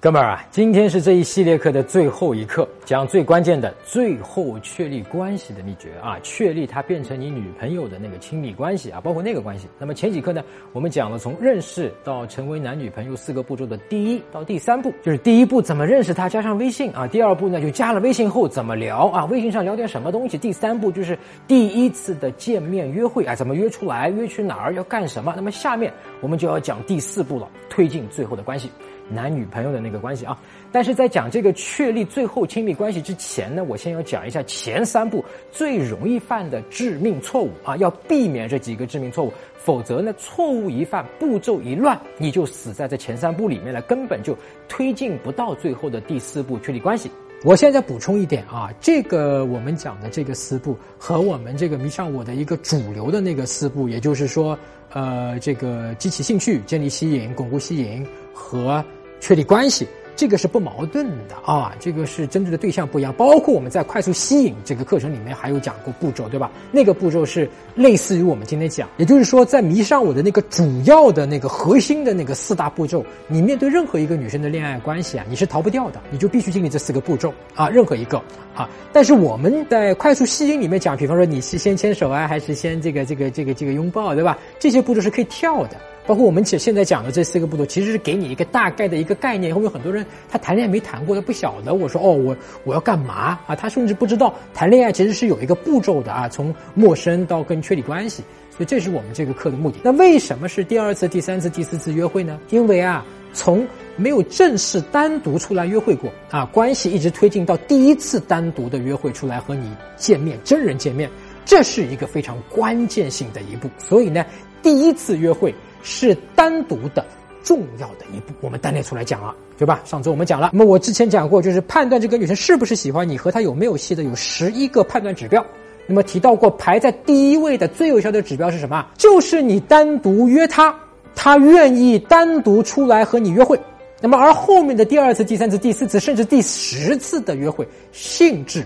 哥们儿啊，今天是这一系列课的最后一课，讲最关键的最后确立关系的秘诀啊，确立他变成你女朋友的那个亲密关系啊，包括那个关系。那么前几课呢，我们讲了从认识到成为男女朋友四个步骤的第一到第三步，就是第一步怎么认识他，加上微信啊；第二步呢，就加了微信后怎么聊啊，微信上聊点什么东西；第三步就是第一次的见面约会啊，怎么约出来，约去哪儿，要干什么。那么下面我们就要讲第四步了，推进最后的关系。男女朋友的那个关系啊，但是在讲这个确立最后亲密关系之前呢，我先要讲一下前三步最容易犯的致命错误啊，要避免这几个致命错误，否则呢，错误一犯，步骤一乱，你就死在这前三步里面了，根本就推进不到最后的第四步确立关系。我现在补充一点啊，这个我们讲的这个四步和我们这个迷上我的一个主流的那个四步，也就是说，呃，这个激起兴趣、建立吸引、巩固吸引和。确立关系，这个是不矛盾的啊，这个是针对的对象不一样。包括我们在快速吸引这个课程里面还有讲过步骤，对吧？那个步骤是类似于我们今天讲，也就是说，在迷上我的那个主要的那个核心的那个四大步骤，你面对任何一个女生的恋爱关系啊，你是逃不掉的，你就必须经历这四个步骤啊，任何一个啊。但是我们在快速吸引里面讲，比方说你是先牵手啊，还是先这个这个这个这个拥抱，对吧？这些步骤是可以跳的。包括我们现现在讲的这四个步骤，其实是给你一个大概的一个概念。后面很多人他谈恋爱没谈过，他不晓得。我说哦，我我要干嘛啊？他甚至不知道谈恋爱其实是有一个步骤的啊，从陌生到跟确立关系。所以这是我们这个课的目的。那为什么是第二次、第三次、第四次约会呢？因为啊，从没有正式单独出来约会过啊，关系一直推进到第一次单独的约会出来和你见面，真人见面，这是一个非常关键性的一步。所以呢，第一次约会。是单独的重要的一步，我们单列出来讲了，对吧？上周我们讲了，那么我之前讲过，就是判断这个女生是不是喜欢你和她有没有戏的，有十一个判断指标。那么提到过，排在第一位的最有效的指标是什么？就是你单独约她，她愿意单独出来和你约会。那么而后面的第二次、第三次、第四次，甚至第十次的约会，性质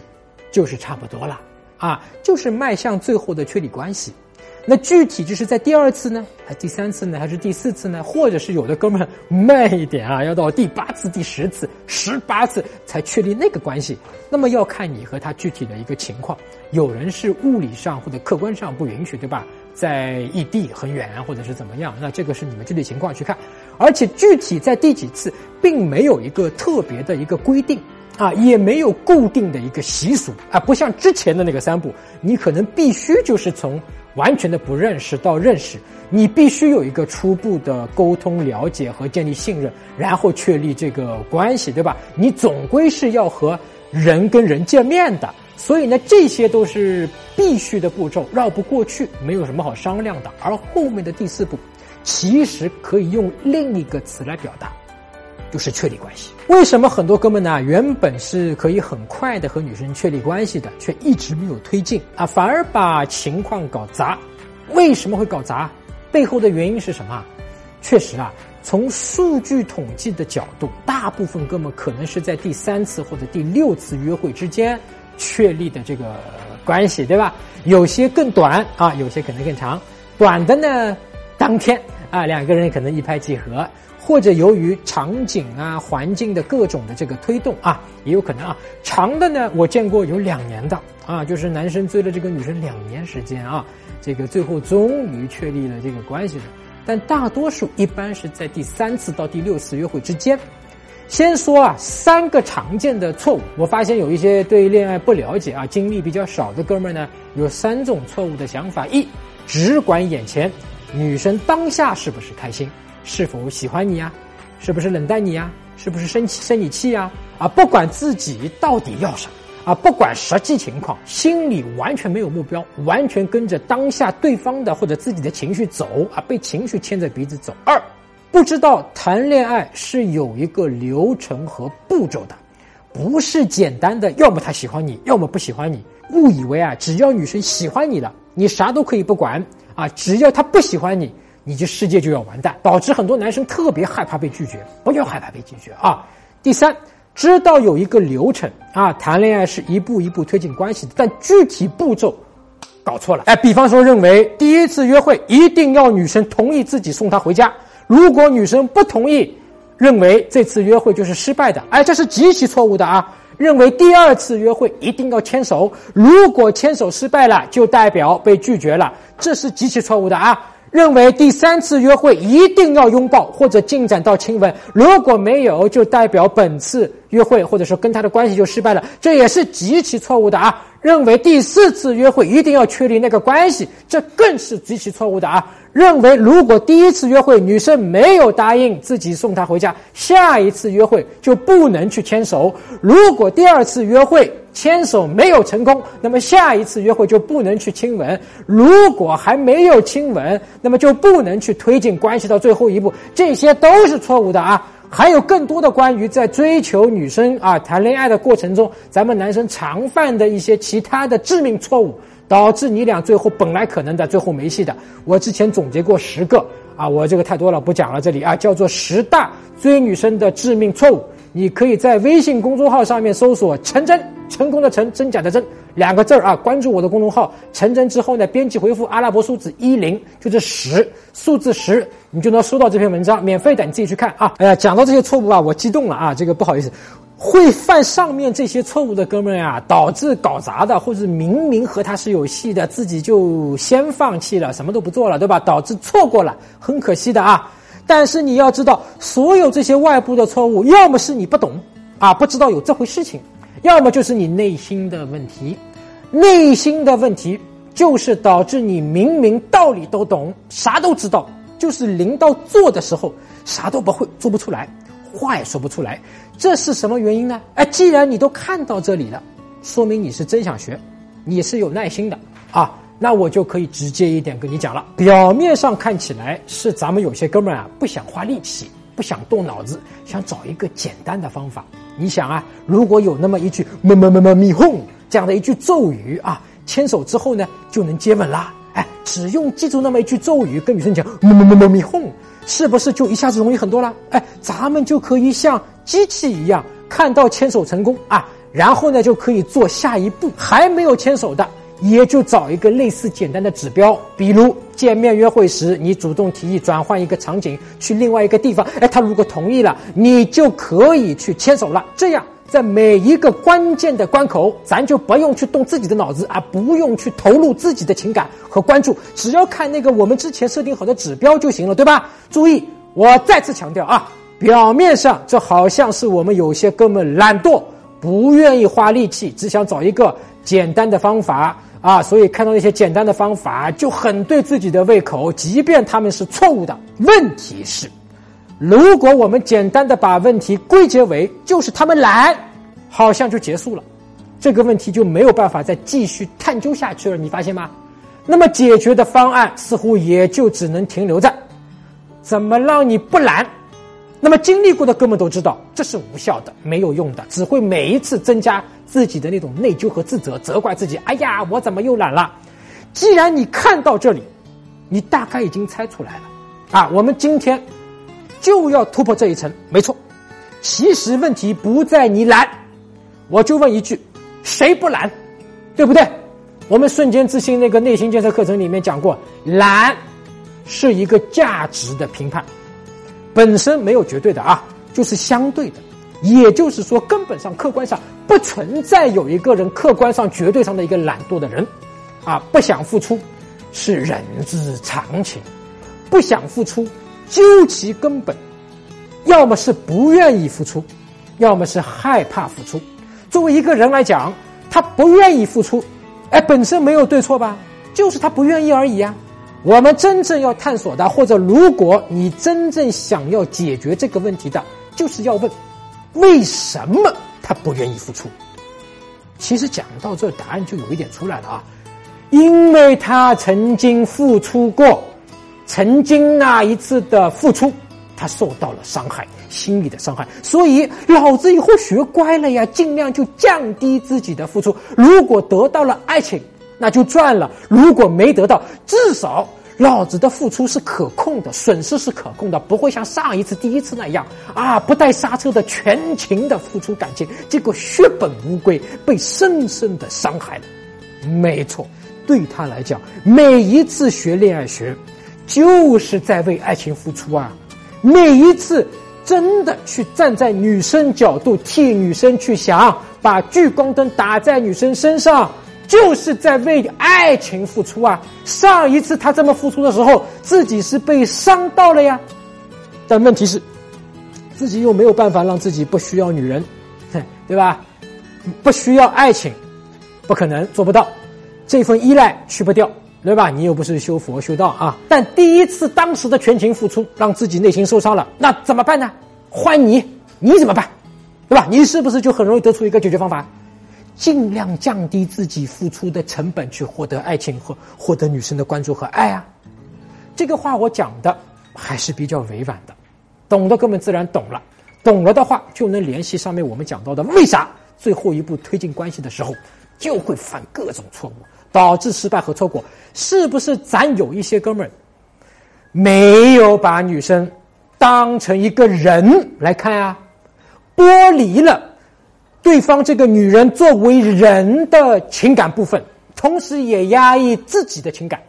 就是差不多了啊，就是迈向最后的确立关系。那具体就是在第二次呢，还第三次呢，还是第四次呢？或者是有的哥们儿慢一点啊，要到第八次、第十次、十八次才确立那个关系。那么要看你和他具体的一个情况。有人是物理上或者客观上不允许，对吧？在异地很远或者是怎么样？那这个是你们具体情况去看。而且具体在第几次，并没有一个特别的一个规定啊，也没有固定的一个习俗啊，不像之前的那个三步，你可能必须就是从。完全的不认识到认识，你必须有一个初步的沟通、了解和建立信任，然后确立这个关系，对吧？你总归是要和人跟人见面的，所以呢，这些都是必须的步骤，绕不过去，没有什么好商量的。而后面的第四步，其实可以用另一个词来表达。就是确立关系。为什么很多哥们呢？原本是可以很快的和女生确立关系的，却一直没有推进啊，反而把情况搞砸。为什么会搞砸？背后的原因是什么？确实啊，从数据统计的角度，大部分哥们可能是在第三次或者第六次约会之间确立的这个关系，对吧？有些更短啊，有些可能更长。短的呢，当天啊，两个人可能一拍即合。或者由于场景啊、环境的各种的这个推动啊，也有可能啊。长的呢，我见过有两年的啊，就是男生追了这个女生两年时间啊，这个最后终于确立了这个关系的。但大多数一般是在第三次到第六次约会之间。先说啊，三个常见的错误，我发现有一些对恋爱不了解啊、经历比较少的哥们儿呢，有三种错误的想法：一，只管眼前，女生当下是不是开心？是否喜欢你呀？是不是冷淡你呀？是不是生气生你气呀？啊，不管自己到底要啥，啊，不管实际情况，心里完全没有目标，完全跟着当下对方的或者自己的情绪走，啊，被情绪牵着鼻子走。二，不知道谈恋爱是有一个流程和步骤的，不是简单的，要么他喜欢你，要么不喜欢你。误以为啊，只要女生喜欢你了，你啥都可以不管啊，只要她不喜欢你。你这世界就要完蛋，导致很多男生特别害怕被拒绝。不要害怕被拒绝啊！第三，知道有一个流程啊，谈恋爱是一步一步推进关系的，但具体步骤搞错了。哎，比方说，认为第一次约会一定要女生同意自己送她回家，如果女生不同意，认为这次约会就是失败的，哎，这是极其错误的啊！认为第二次约会一定要牵手，如果牵手失败了，就代表被拒绝了，这是极其错误的啊！认为第三次约会一定要拥抱或者进展到亲吻，如果没有，就代表本次约会或者说跟他的关系就失败了，这也是极其错误的啊！认为第四次约会一定要确立那个关系，这更是极其错误的啊！认为如果第一次约会女生没有答应自己送她回家，下一次约会就不能去牵手；如果第二次约会牵手没有成功，那么下一次约会就不能去亲吻；如果还没有亲吻，那么就不能去推进关系到最后一步。这些都是错误的啊！还有更多的关于在追求女生啊谈恋爱的过程中，咱们男生常犯的一些其他的致命错误。导致你俩最后本来可能的最后没戏的。我之前总结过十个啊，我这个太多了不讲了。这里啊叫做十大追女生的致命错误。你可以在微信公众号上面搜索“陈真”，成功的成，真假的真两个字儿啊。关注我的公众号“成真”之后呢，编辑回复阿拉伯数字一零，就是十数字十，你就能收到这篇文章，免费的，你自己去看啊。哎呀，讲到这些错误啊，我激动了啊，这个不好意思。会犯上面这些错误的哥们儿呀，导致搞砸的，或者明明和他是有戏的，自己就先放弃了，什么都不做了，对吧？导致错过了，很可惜的啊。但是你要知道，所有这些外部的错误，要么是你不懂啊，不知道有这回事情；要么就是你内心的问题。内心的问题就是导致你明明道理都懂，啥都知道，就是临到做的时候，啥都不会，做不出来。话也说不出来，这是什么原因呢？哎，既然你都看到这里了，说明你是真想学，你是有耐心的啊。那我就可以直接一点跟你讲了。表面上看起来是咱们有些哥们儿啊，不想花力气，不想动脑子，想找一个简单的方法。你想啊，如果有那么一句“么么么么咪哄”这样的一句咒语啊，牵手之后呢就能接吻啦。哎，只用记住那么一句咒语，跟女生讲“么么么么咪哄”。是不是就一下子容易很多了？哎，咱们就可以像机器一样，看到牵手成功啊，然后呢就可以做下一步。还没有牵手的，也就找一个类似简单的指标，比如见面约会时，你主动提议转换一个场景，去另外一个地方。哎，他如果同意了，你就可以去牵手了。这样。在每一个关键的关口，咱就不用去动自己的脑子啊，不用去投入自己的情感和关注，只要看那个我们之前设定好的指标就行了，对吧？注意，我再次强调啊，表面上这好像是我们有些哥们懒惰，不愿意花力气，只想找一个简单的方法啊，所以看到那些简单的方法就很对自己的胃口，即便他们是错误的。问题是。如果我们简单的把问题归结为就是他们懒，好像就结束了，这个问题就没有办法再继续探究下去了。你发现吗？那么解决的方案似乎也就只能停留在怎么让你不懒。那么经历过的哥们都知道，这是无效的，没有用的，只会每一次增加自己的那种内疚和自责，责怪自己。哎呀，我怎么又懒了？既然你看到这里，你大概已经猜出来了啊。我们今天。就要突破这一层，没错。其实问题不在你懒，我就问一句：谁不懒？对不对？我们瞬间自信那个内心建设课程里面讲过，懒是一个价值的评判，本身没有绝对的啊，就是相对的。也就是说，根本上客观上不存在有一个人客观上绝对上的一个懒惰的人，啊，不想付出是人之常情，不想付出。究其根本，要么是不愿意付出，要么是害怕付出。作为一个人来讲，他不愿意付出，哎，本身没有对错吧？就是他不愿意而已啊。我们真正要探索的，或者如果你真正想要解决这个问题的，就是要问：为什么他不愿意付出？其实讲到这，答案就有一点出来了啊，因为他曾经付出过。曾经那一次的付出，他受到了伤害，心理的伤害，所以老子以后学乖了呀，尽量就降低自己的付出。如果得到了爱情，那就赚了；如果没得到，至少老子的付出是可控的，损失是可控的，不会像上一次第一次那样啊，不带刹车的全情的付出感情，结果血本无归，被深深的伤害了。没错，对他来讲，每一次学恋爱学。就是在为爱情付出啊！每一次真的去站在女生角度替女生去想，把聚光灯打在女生身上，就是在为爱情付出啊！上一次他这么付出的时候，自己是被伤到了呀。但问题是，自己又没有办法让自己不需要女人，对吧？不需要爱情，不可能做不到，这份依赖去不掉。对吧？你又不是修佛修道啊！但第一次当时的全情付出，让自己内心受伤了，那怎么办呢？换你，你怎么办？对吧？你是不是就很容易得出一个解决方法？尽量降低自己付出的成本，去获得爱情和获得女生的关注和爱啊！这个话我讲的还是比较委婉的，懂的哥们自然懂了，懂了的话就能联系上面我们讲到的，为啥最后一步推进关系的时候就会犯各种错误？导致失败和错过，是不是咱有一些哥们儿没有把女生当成一个人来看啊？剥离了对方这个女人作为人的情感部分，同时也压抑自己的情感，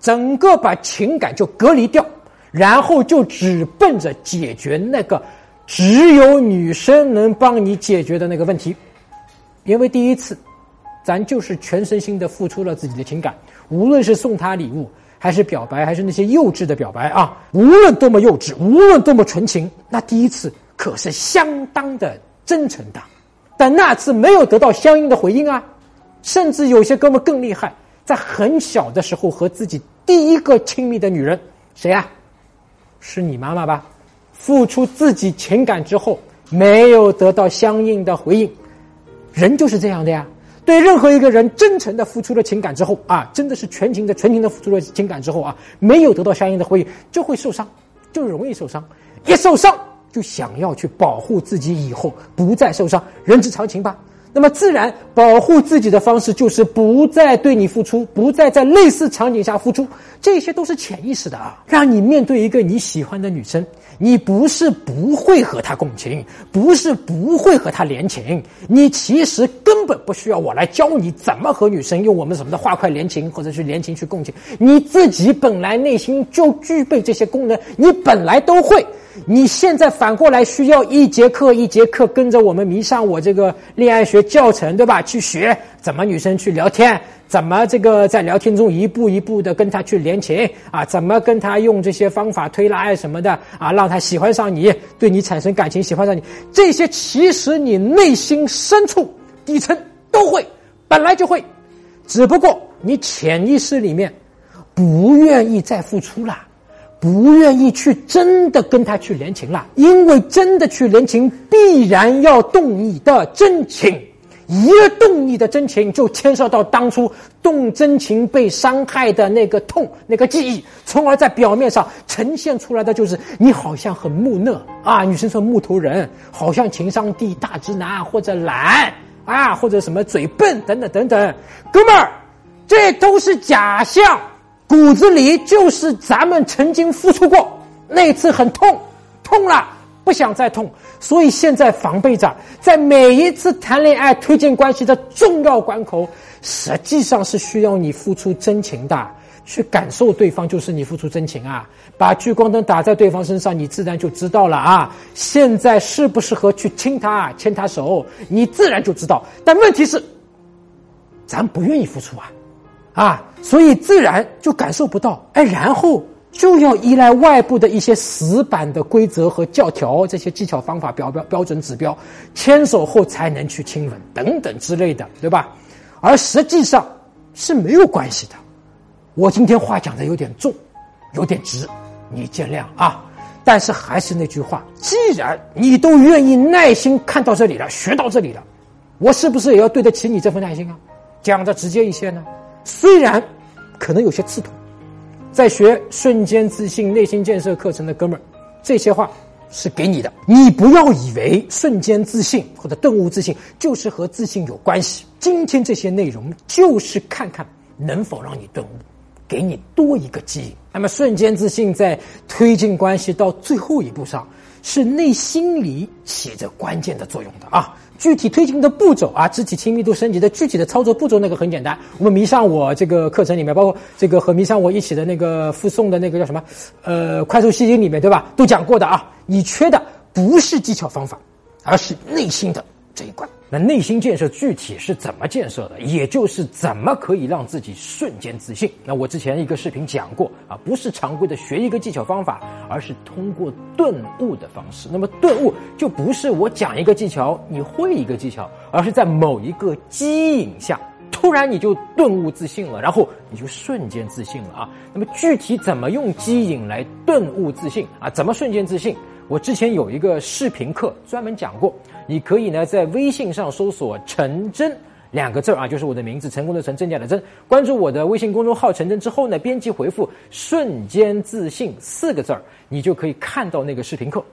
整个把情感就隔离掉，然后就只奔着解决那个只有女生能帮你解决的那个问题，因为第一次。咱就是全身心的付出了自己的情感，无论是送她礼物，还是表白，还是那些幼稚的表白啊，无论多么幼稚，无论多么纯情，那第一次可是相当的真诚的，但那次没有得到相应的回应啊，甚至有些哥们更厉害，在很小的时候和自己第一个亲密的女人谁啊？是你妈妈吧？付出自己情感之后没有得到相应的回应，人就是这样的呀。对任何一个人真诚的付出了情感之后啊，真的是全情的、全情的付出了情感之后啊，没有得到相应的回应，就会受伤，就容易受伤。一受伤，就想要去保护自己，以后不再受伤，人之常情吧。那么，自然保护自己的方式就是不再对你付出，不再在类似场景下付出，这些都是潜意识的啊，让你面对一个你喜欢的女生。你不是不会和她共情，不是不会和她连情，你其实根本不需要我来教你怎么和女生用我们什么的话快连情，或者去连情去共情，你自己本来内心就具备这些功能，你本来都会。你现在反过来需要一节课一节课跟着我们迷上我这个恋爱学教程，对吧？去学怎么女生去聊天，怎么这个在聊天中一步一步的跟她去连情啊？怎么跟她用这些方法推拉什么的啊？让她喜欢上你，对你产生感情，喜欢上你。这些其实你内心深处底层都会，本来就会，只不过你潜意识里面不愿意再付出了。不愿意去真的跟他去联情了，因为真的去联情必然要动你的真情，一动你的真情就牵涉到当初动真情被伤害的那个痛、那个记忆，从而在表面上呈现出来的就是你好像很木讷啊，女生说木头人，好像情商低、大直男或者懒啊，或者什么嘴笨等等等等，哥们儿，这都是假象。骨子里就是咱们曾经付出过，那次很痛，痛了不想再痛，所以现在防备着，在每一次谈恋爱、推进关系的重要关口，实际上是需要你付出真情的，去感受对方就是你付出真情啊！把聚光灯打在对方身上，你自然就知道了啊！现在适不适合去亲他、牵他手，你自然就知道。但问题是，咱不愿意付出啊。啊，所以自然就感受不到，哎，然后就要依赖外部的一些死板的规则和教条，这些技巧方法标标标准指标，牵手后才能去亲吻等等之类的，对吧？而实际上是没有关系的。我今天话讲的有点重，有点直，你见谅啊。但是还是那句话，既然你都愿意耐心看到这里了，学到这里了，我是不是也要对得起你这份耐心啊？讲的直接一些呢？虽然可能有些刺痛，在学瞬间自信内心建设课程的哥们儿，这些话是给你的。你不要以为瞬间自信或者顿悟自信就是和自信有关系。今天这些内容就是看看能否让你顿悟，给你多一个机引。那么瞬间自信在推进关系到最后一步上，是内心里起着关键的作用的啊。具体推进的步骤啊，肢体亲密度升级的具体的操作步骤，那个很简单。我们迷上我这个课程里面，包括这个和迷上我一起的那个附送的那个叫什么，呃，快速吸引里面，对吧？都讲过的啊。你缺的不是技巧方法，而是内心的这一关。那内心建设具体是怎么建设的？也就是怎么可以让自己瞬间自信？那我之前一个视频讲过啊，不是常规的学一个技巧方法，而是通过顿悟的方式。那么顿悟就不是我讲一个技巧，你会一个技巧，而是在某一个机引下，突然你就顿悟自信了，然后你就瞬间自信了啊。那么具体怎么用机引来顿悟自信啊？怎么瞬间自信？我之前有一个视频课专门讲过，你可以呢在微信上搜索“陈真”两个字啊，就是我的名字，成功的成，真假的真。关注我的微信公众号“陈真”之后呢，编辑回复“瞬间自信”四个字，你就可以看到那个视频课。